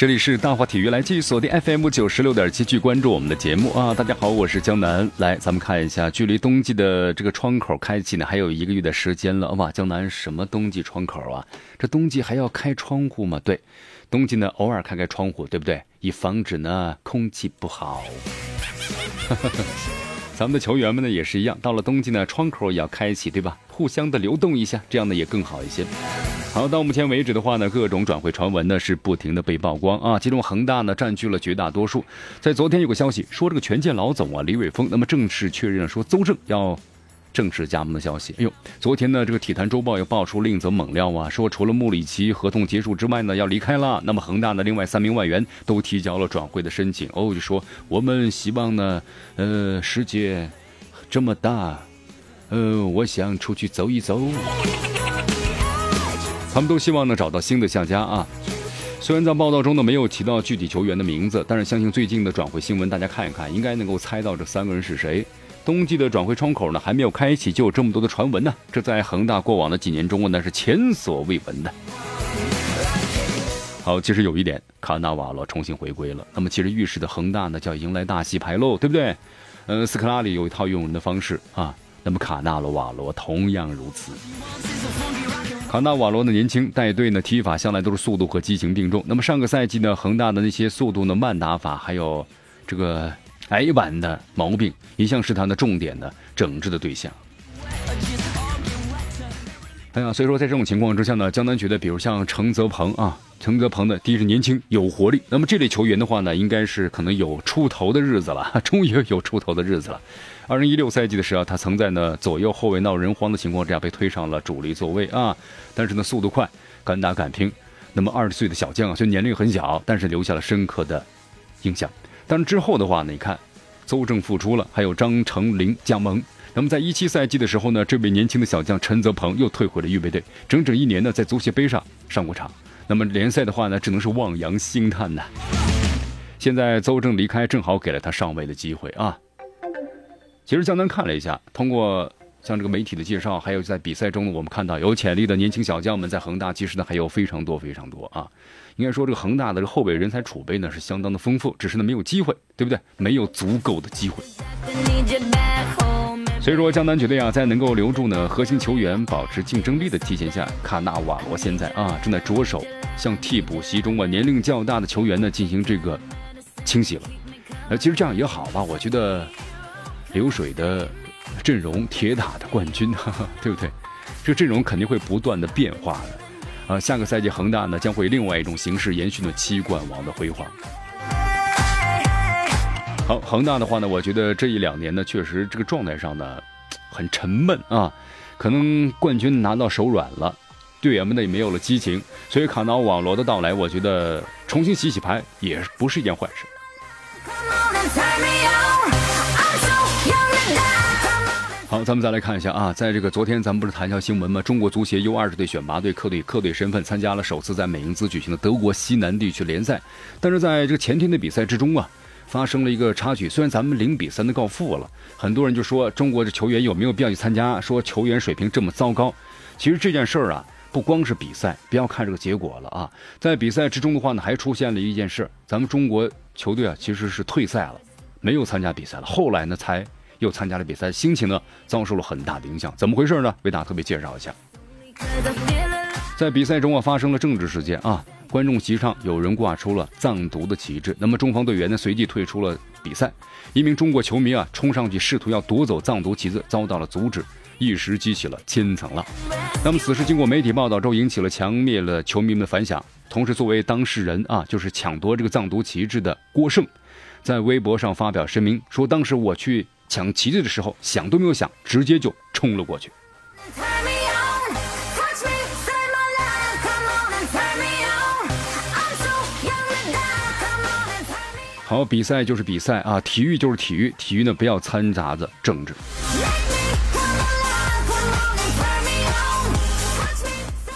这里是大话体育，来继续锁定 FM 九十六点七，去关注我们的节目啊！大家好，我是江南，来，咱们看一下，距离冬季的这个窗口开启呢，还有一个月的时间了哇！江南什么冬季窗口啊？这冬季还要开窗户吗？对，冬季呢偶尔开开窗户，对不对？以防止呢空气不好。咱们的球员们呢也是一样，到了冬季呢窗口也要开启，对吧？互相的流动一下，这样呢也更好一些。好，到目前为止的话呢，各种转会传闻呢是不停的被曝光啊，其中恒大呢占据了绝大多数。在昨天有个消息说，这个权健老总啊李伟峰，那么正式确认说邹正要正式加盟的消息。哎呦，昨天呢这个体坛周报又爆出另一则猛料啊，说除了穆里奇合同结束之外呢要离开了，那么恒大的另外三名外援都提交了转会的申请。哦，就说我们希望呢，呃，世界这么大，呃，我想出去走一走。他们都希望呢找到新的下家啊。虽然在报道中呢没有提到具体球员的名字，但是相信最近的转会新闻，大家看一看，应该能够猜到这三个人是谁。冬季的转会窗口呢还没有开启，就有这么多的传闻呢，这在恒大过往的几年中那是前所未闻的。好，其实有一点，卡纳瓦罗重新回归了，那么其实预示的恒大呢就要迎来大戏牌喽，对不对？呃，斯科拉里有一套用人的方式啊，那么卡纳罗瓦罗同样如此。卡纳瓦罗的年轻带队呢，踢法向来都是速度和激情并重。那么上个赛季呢，恒大的那些速度呢、慢打法，还有这个矮板的毛病，一向是他的重点的整治的对象。哎呀，所以说在这种情况之下呢，江南觉得，比如像程泽鹏啊，程泽鹏的第一是年轻有活力，那么这类球员的话呢，应该是可能有出头的日子了，终于有出头的日子了。二零一六赛季的时候，他曾在呢左右后卫闹人慌的情况之下被推上了主力座位啊，但是呢速度快，敢打敢拼。那么二十岁的小将啊，虽然年龄很小，但是留下了深刻的印象。但是之后的话呢，你看，邹正复出了，还有张成林加盟。那么在一七赛季的时候呢，这位年轻的小将陈泽鹏又退回了预备队，整整一年呢在足协杯上上过场。那么联赛的话呢，只能是望洋兴叹呐。现在邹正离开，正好给了他上位的机会啊。其实江南看了一下，通过像这个媒体的介绍，还有在比赛中呢，我们看到有潜力的年轻小将们在恒大，其实呢还有非常多非常多啊。应该说，这个恒大的这后备人才储备呢是相当的丰富，只是呢没有机会，对不对？没有足够的机会。所以说，江南觉得呀，在能够留住呢核心球员、保持竞争力的提前下，卡纳瓦罗现在啊正在着手向替补席中啊年龄较大的球员呢进行这个清洗了。呃，其实这样也好吧，我觉得。流水的阵容，铁打的冠军，对不对？这阵容肯定会不断的变化的。啊，下个赛季恒大呢将会另外一种形式延续了七冠王的辉煌。好，恒大的话呢，我觉得这一两年呢，确实这个状态上呢很沉闷啊，可能冠军拿到手软了，队员们呢也没有了激情，所以卡纳瓦罗的到来，我觉得重新洗洗牌也不是一件坏事。好，咱们再来看一下啊，在这个昨天咱们不是谈一下新闻吗？中国足协 U 二十队选拔队客队客队身份参加了首次在美因兹举行的德国西南地区联赛，但是在这个前天的比赛之中啊，发生了一个插曲。虽然咱们零比三的告负了，很多人就说中国的球员有没有必要去参加？说球员水平这么糟糕。其实这件事儿啊，不光是比赛，不要看这个结果了啊，在比赛之中的话呢，还出现了一件事，咱们中国球队啊其实是退赛了，没有参加比赛了。后来呢才。又参加了比赛，心情呢遭受了很大的影响。怎么回事呢？为大家特别介绍一下。在比赛中啊，发生了政治事件啊，观众席上有人挂出了藏独的旗帜，那么中方队员呢随即退出了比赛。一名中国球迷啊冲上去试图要夺走藏独旗子，遭到了阻止，一时激起了千层浪。那么此事经过媒体报道之后，引起了强烈的球迷们的反响。同时，作为当事人啊，就是抢夺这个藏独旗帜的郭胜，在微博上发表声明说，当时我去。抢旗帜的时候，想都没有想，直接就冲了过去。好，比赛就是比赛啊，体育就是体育，体育呢不要掺杂着政治。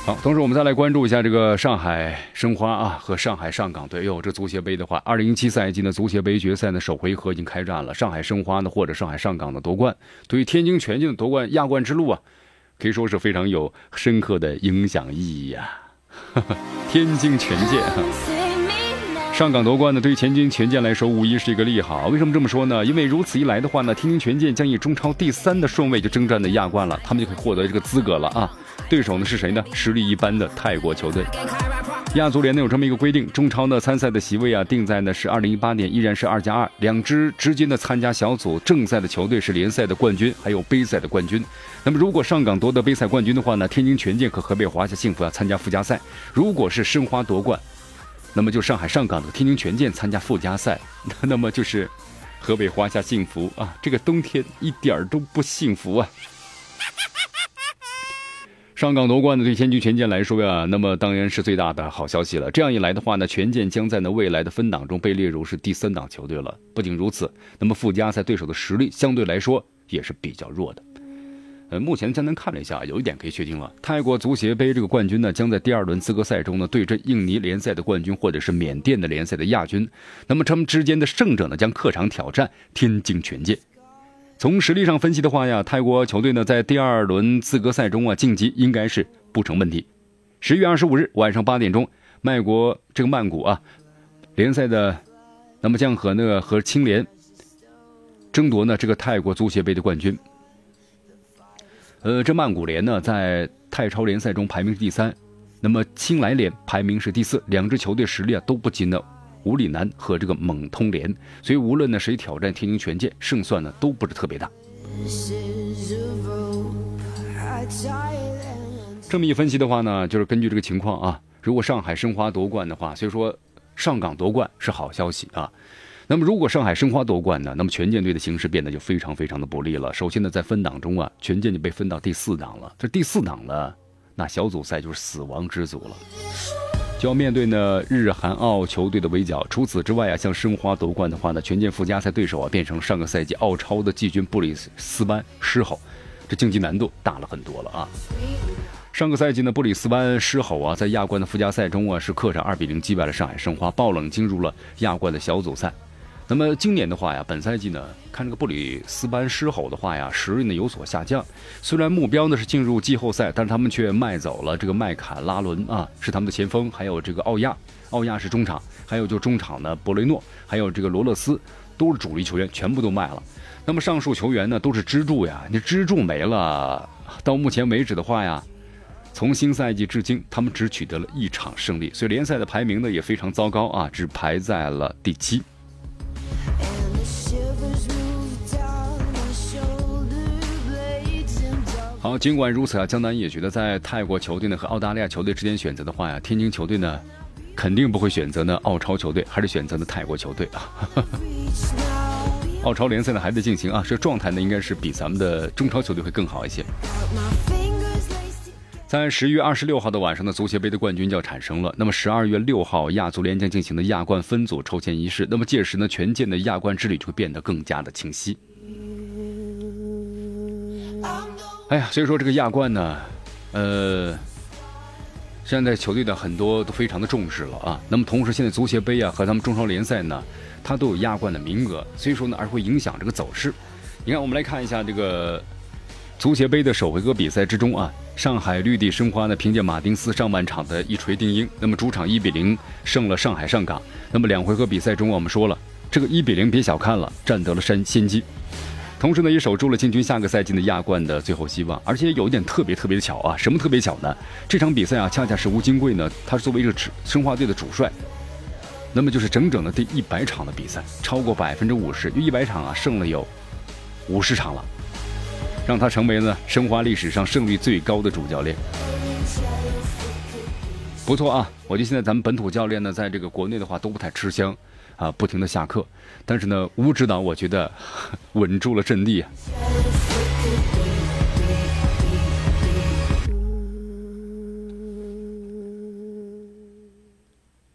好，同时我们再来关注一下这个上海申花啊和上海上港队。哟，这足协杯的话，二零一七赛季的足协杯决赛呢首回合已经开战了。上海申花呢或者上海上港的夺冠，对于天津权健夺冠亚冠之路啊，可以说是非常有深刻的影响意义呀。天津权健，上港夺冠呢，对于天津权健来说无疑是一个利好。为什么这么说呢？因为如此一来的话呢，天津权健将以中超第三的顺位就征战的亚冠了，他们就可以获得这个资格了啊。对手呢是谁呢？实力一般的泰国球队。亚足联呢有这么一个规定，中超呢参赛的席位啊定在呢是二零一八年依然是二加二，两支直接的参加小组正赛的球队是联赛的冠军，还有杯赛的冠军。那么如果上港夺得杯赛冠军的话呢，天津权健和河北华夏幸福要参加附加赛。如果是申花夺冠，那么就上海上港的天津权健参加附加赛，那么就是河北华夏幸福啊，这个冬天一点儿都不幸福啊。上港夺冠呢，对天津权健来说呀，那么当然是最大的好消息了。这样一来的话呢，权健将在呢未来的分档中被列入是第三档球队了。不仅如此，那么附加赛对手的实力相对来说也是比较弱的。呃，目前江南看了一下，有一点可以确定了：泰国足协杯这个冠军呢，将在第二轮资格赛中呢对阵印尼联赛的冠军或者是缅甸的联赛的亚军。那么他们之间的胜者呢，将客场挑战天津权健。从实力上分析的话呀，泰国球队呢在第二轮资格赛中啊晋级应该是不成问题。十月二十五日晚上八点钟，曼国这个曼谷啊联赛的，那么将和那个和青联争夺呢这个泰国足协杯的冠军。呃，这曼谷联呢在泰超联赛中排名第三，那么青莱联排名是第四，两支球队实力啊都不及呢。吴里南和这个蒙通联，所以无论呢谁挑战天津权健，胜算呢都不是特别大。这么一分析的话呢，就是根据这个情况啊，如果上海申花夺冠的话，所以说上港夺冠是好消息啊。那么如果上海申花夺冠呢，那么权健队的形势变得就非常非常的不利了。首先呢，在分档中啊，权健就被分到第四档了。这第四档呢，那小组赛就是死亡之组了。要面对呢日韩澳球队的围剿。除此之外啊，像申花夺冠的话呢，全健附加赛对手啊变成上个赛季澳超的季军布里斯班狮吼，这竞技难度大了很多了啊。上个赛季呢，布里斯班狮吼啊，在亚冠的附加赛中啊是客场二比零击败了上海申花，爆冷进入了亚冠的小组赛。那么今年的话呀，本赛季呢，看这个布里斯班狮吼的话呀，实力呢有所下降。虽然目标呢是进入季后赛，但是他们却卖走了这个麦卡拉伦啊，是他们的前锋，还有这个奥亚，奥亚是中场，还有就中场呢博雷诺，还有这个罗勒斯，都是主力球员，全部都卖了。那么上述球员呢都是支柱呀，你支柱没了，到目前为止的话呀，从新赛季至今，他们只取得了一场胜利，所以联赛的排名呢也非常糟糕啊，只排在了第七。好，尽管如此啊，江南也觉得在泰国球队呢和澳大利亚球队之间选择的话呀，天津球队呢肯定不会选择呢澳超球队，还是选择呢泰国球队啊。澳超联赛呢还在进行啊，这状态呢应该是比咱们的中超球队会更好一些。在十月二十六号的晚上呢，足协杯的冠军就要产生了。那么十二月六号，亚足联将进行的亚冠分组抽签仪式。那么届时呢，全建的亚冠之旅就会变得更加的清晰。哎呀，所以说这个亚冠呢，呃，现在球队的很多都非常的重视了啊。那么同时，现在足协杯啊和咱们中超联赛呢，它都有亚冠的名额，所以说呢，而会影响这个走势。你看，我们来看一下这个足协杯的首回合比赛之中啊，上海绿地申花呢，凭借马丁斯上半场的一锤定音，那么主场一比零胜了上海上港。那么两回合比赛中，我们说了，这个一比零别小看了，占得了先先机。同时呢，也守住了进军下个赛季的亚冠的最后希望，而且有一点特别特别的巧啊！什么特别巧呢？这场比赛啊，恰恰是吴金贵呢，他作为一个申花队的主帅，那么就是整整的第一百场的比赛，超过百分之五十，就一百场啊，胜了有五十场了，让他成为了申花历史上胜率最高的主教练。不错啊，我觉得现在咱们本土教练呢，在这个国内的话都不太吃香。啊，不停的下课，但是呢，吴指导我觉得稳住了阵地。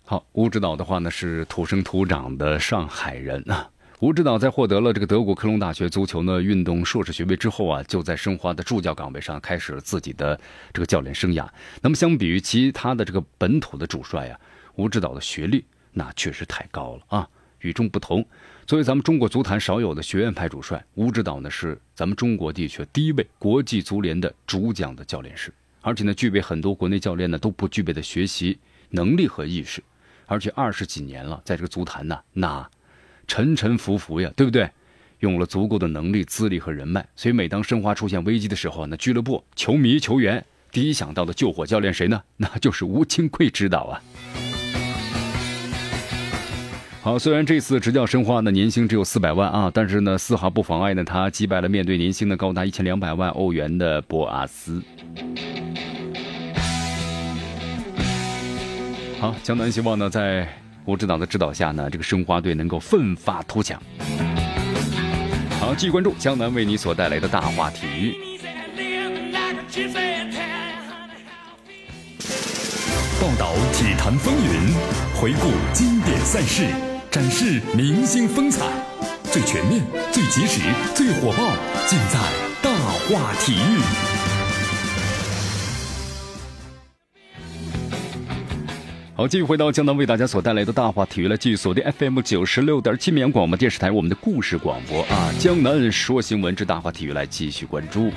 好，吴指导的话呢是土生土长的上海人啊。吴指导在获得了这个德国科隆大学足球呢运动硕士学位之后啊，就在申花的助教岗位上开始了自己的这个教练生涯。那么相比于其他的这个本土的主帅啊，吴指导的学历那确实太高了啊，与众不同。作为咱们中国足坛少有的学院派主帅，吴指导呢是咱们中国地区第一位国际足联的主讲的教练师，而且呢具备很多国内教练呢都不具备的学习能力和意识，而且二十几年了，在这个足坛呢那。沉沉浮浮呀，对不对？用了足够的能力、资历和人脉，所以每当申花出现危机的时候，那俱乐部、球迷、球员第一想到的救火教练谁呢？那就是吴清贵指导啊。好，虽然这次执教申花呢年薪只有四百万啊，但是呢丝毫不妨碍呢他击败了面对年薪呢高达一千两百万欧元的博阿斯。好，江南希望呢在。吴指导的指导下呢，这个申花队能够奋发图强。好，继续关注江南为你所带来的大话体育，报道体坛风云，回顾经典赛事，展示明星风采，最全面、最及时、最火爆，尽在大话体育。好，继续回到江南为大家所带来的大话体育了，继续锁定 FM 九十六点七绵阳广播电视台，我们的故事广播啊，江南说新闻之大话体育来继续关注。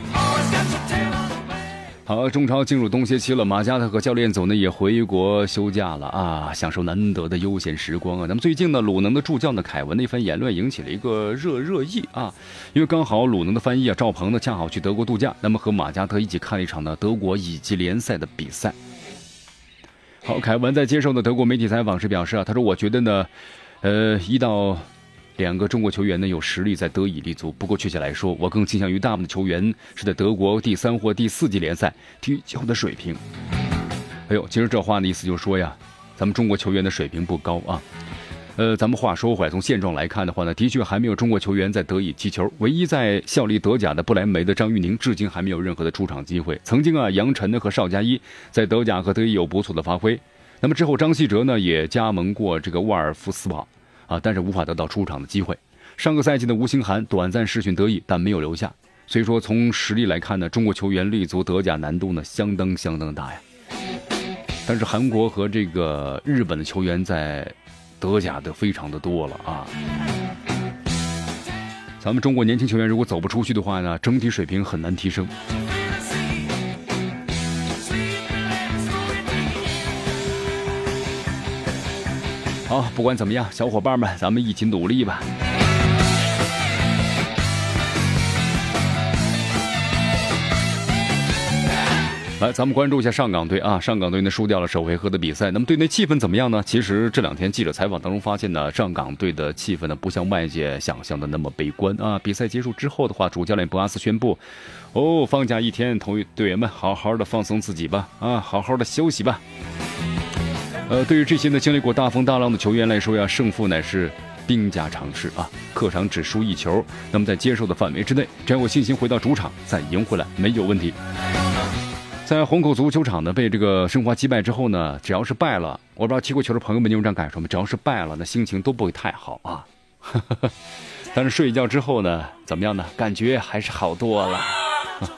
好，中超进入冬歇期了，马加特和教练组呢也回国休假了啊，享受难得的悠闲时光啊。那么最近呢，鲁能的助教呢凯文的一番言论引起了一个热热议啊，因为刚好鲁能的翻译啊赵鹏呢恰好去德国度假，那么和马加特一起看了一场呢德国乙级联赛的比赛。好，凯文在接受的德国媒体采访时表示啊，他说：“我觉得呢，呃，一到两个中国球员呢有实力在德乙立足。不过确切来说，我更倾向于大部分的球员是在德国第三或第四级联赛踢球的水平。”哎呦，其实这话的意思就是说呀，咱们中国球员的水平不高啊。呃，咱们话说回来，从现状来看的话呢，的确还没有中国球员在德乙踢球。唯一在效力德甲的不莱梅的张玉宁，至今还没有任何的出场机会。曾经啊，杨晨呢和邵佳一在德甲和德乙有不错的发挥。那么之后，张稀哲呢也加盟过这个沃尔夫斯堡，啊，但是无法得到出场的机会。上个赛季的吴兴涵短暂试训得意，但没有留下。所以说，从实力来看呢，中国球员立足德甲难度呢相当相当大呀。但是韩国和这个日本的球员在。德甲的非常的多了啊，咱们中国年轻球员如果走不出去的话呢，整体水平很难提升。好，不管怎么样，小伙伴们，咱们一起努力吧。来，咱们关注一下上港队啊！上港队呢输掉了首回合的比赛，那么队内气氛怎么样呢？其实这两天记者采访当中发现呢，上港队的气氛呢不像外界想象的那么悲观啊。比赛结束之后的话，主教练博阿斯宣布，哦，放假一天，同队员们好好的放松自己吧，啊，好好的休息吧。呃，对于这些呢经历过大风大浪的球员来说呀，胜负乃是兵家常事啊。客场只输一球，那么在接受的范围之内，只要有信心回到主场再赢回来没有问题。在虹口足球场呢，被这个申花击败之后呢，只要是败了，我不知道踢过球的朋友们有这样感受吗？只要是败了，那心情都不会太好啊。但是睡一觉之后呢，怎么样呢？感觉还是好多了。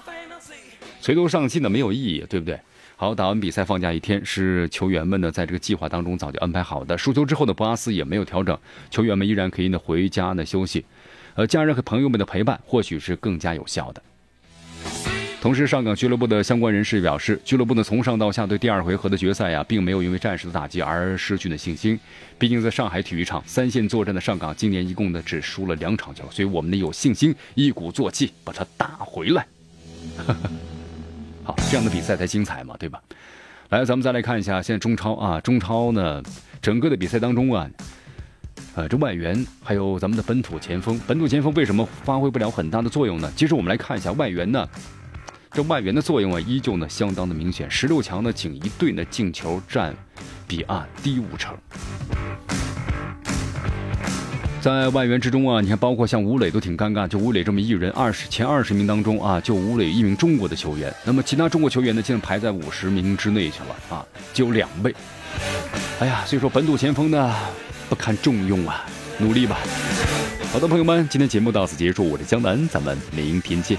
垂头丧气的没有意义，对不对？好，打完比赛放假一天，是球员们呢在这个计划当中早就安排好的。输球之后的博阿斯也没有调整，球员们依然可以呢回家呢休息。呃，家人和朋友们的陪伴或许是更加有效的。同时，上港俱乐部的相关人士表示，俱乐部呢从上到下对第二回合的决赛呀，并没有因为战士的打击而失去了信心。毕竟在上海体育场三线作战的上港，今年一共呢只输了两场球，所以我们呢有信心一鼓作气把它打回来。好，这样的比赛才精彩嘛，对吧？来，咱们再来看一下现在中超啊，中超呢整个的比赛当中啊，呃，这外援还有咱们的本土前锋，本土前锋为什么发挥不了很大的作用呢？其实我们来看一下外援呢。这外援的作用啊，依旧呢相当的明显。十六强呢，仅一队呢进球占比啊低五成。在外援之中啊，你看，包括像吴磊都挺尴尬，就吴磊这么一人，二十前二十名当中啊，就吴磊一名中国的球员。那么其他中国球员呢，竟然排在五十名之内去了啊，就有两位。哎呀，所以说本土前锋呢不堪重用啊，努力吧。好的，朋友们，今天节目到此结束，我是江南，咱们明天见。